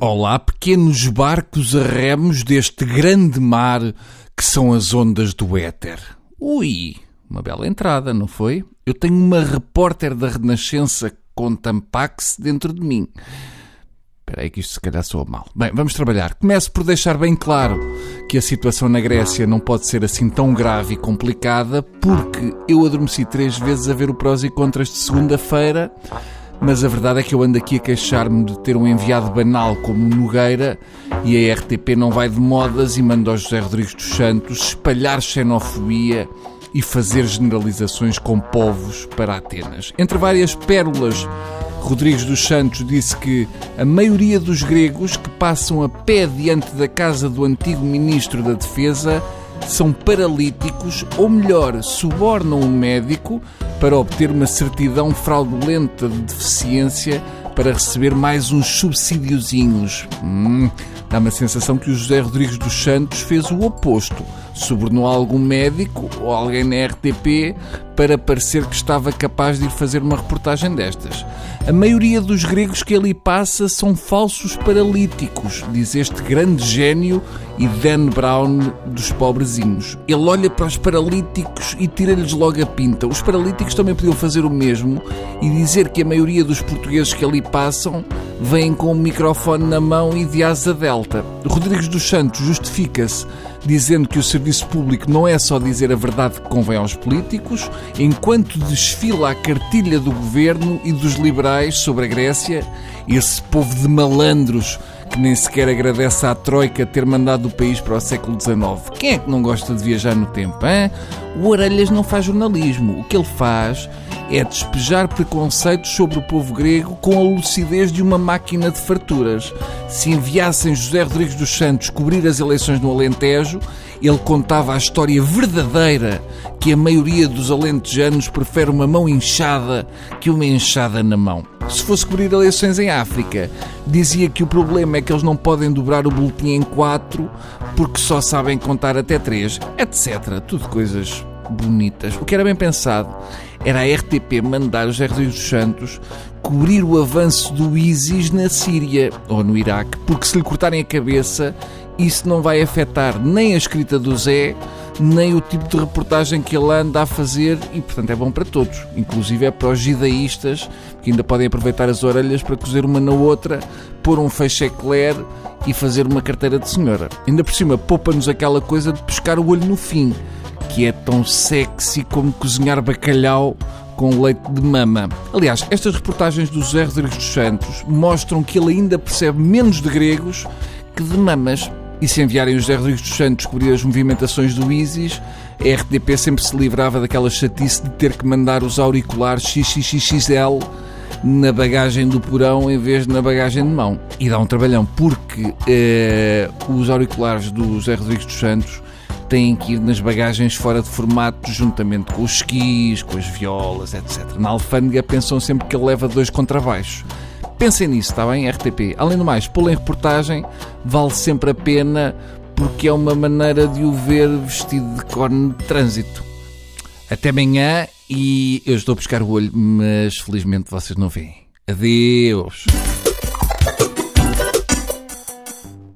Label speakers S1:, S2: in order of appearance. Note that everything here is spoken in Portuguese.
S1: Olá, pequenos barcos a remos deste grande mar que são as ondas do éter. Ui, uma bela entrada, não foi? Eu tenho uma repórter da Renascença com Tampax dentro de mim. Espera aí que isto se calhar soa mal. Bem, vamos trabalhar. Começo por deixar bem claro que a situação na Grécia não pode ser assim tão grave e complicada porque eu adormeci três vezes a ver o prós e contras de segunda-feira mas a verdade é que eu ando aqui a queixar-me de ter um enviado banal como Nogueira e a RTP não vai de modas e manda ao José Rodrigues dos Santos espalhar xenofobia e fazer generalizações com povos para Atenas. Entre várias pérolas, Rodrigues dos Santos disse que a maioria dos gregos que passam a pé diante da casa do antigo ministro da Defesa são paralíticos, ou melhor, subornam um médico para obter uma certidão fraudulenta de deficiência para receber mais uns subsídiozinhos. Hum, dá-me a sensação que o José Rodrigues dos Santos fez o oposto. Subornou algum médico ou alguém na RTP para parecer que estava capaz de ir fazer uma reportagem destas. A maioria dos gregos que ali passa são falsos paralíticos, diz este grande gênio e Dan Brown dos pobrezinhos. Ele olha para os paralíticos e tira-lhes logo a pinta. Os paralíticos também podiam fazer o mesmo e dizer que a maioria dos portugueses que ali passam vêm com o microfone na mão e de asa delta. Rodrigues dos Santos justifica-se dizendo que o serviço público não é só dizer a verdade que convém aos políticos, enquanto desfila a cartilha do governo e dos liberais sobre a Grécia, esse povo de malandros que nem sequer agradece à Troika ter mandado o país para o século XIX. Quem é que não gosta de viajar no tempo, hein? O Orelhas não faz jornalismo. O que ele faz é despejar preconceitos sobre o povo grego com a lucidez de uma máquina de farturas. Se enviassem José Rodrigues dos Santos cobrir as eleições no Alentejo, ele contava a história verdadeira que a maioria dos alentejanos prefere uma mão inchada que uma enxada na mão. Se fosse cobrir eleições em África, dizia que o problema é que eles não podem dobrar o boletim em quatro porque só sabem contar até três, etc. Tudo coisas bonitas. O que era bem pensado era a RTP mandar os Rodrigues dos Santos cobrir o avanço do ISIS na Síria ou no Iraque, porque se lhe cortarem a cabeça, isso não vai afetar nem a escrita do Zé, nem o tipo de reportagem que ele anda a fazer e, portanto, é bom para todos, inclusive é para os judaístas que ainda podem aproveitar as orelhas para cozer uma na outra, pôr um feixe eclair e fazer uma carteira de senhora. Ainda por cima, poupa-nos aquela coisa de pescar o olho no fim que é tão sexy como cozinhar bacalhau com leite de mama. Aliás, estas reportagens do José Rodrigues dos Santos mostram que ele ainda percebe menos de gregos que de mamas. E se enviarem o José Rodrigues dos Santos cobrir as movimentações do ISIS, a RTP sempre se livrava daquela chatice de ter que mandar os auriculares XXXL na bagagem do porão em vez de na bagagem de mão. E dá um trabalhão, porque eh, os auriculares do José Rodrigues dos Santos têm que ir nas bagagens fora de formato, juntamente com os esquis, com as violas, etc. Na alfândega pensam sempre que ele leva dois contrabaixos. Pensem nisso, está bem, RTP? Além do mais, pô-lo em reportagem vale sempre a pena porque é uma maneira de o ver vestido de corno de trânsito. Até amanhã e eu estou a buscar o olho, mas felizmente vocês não veem. Adeus!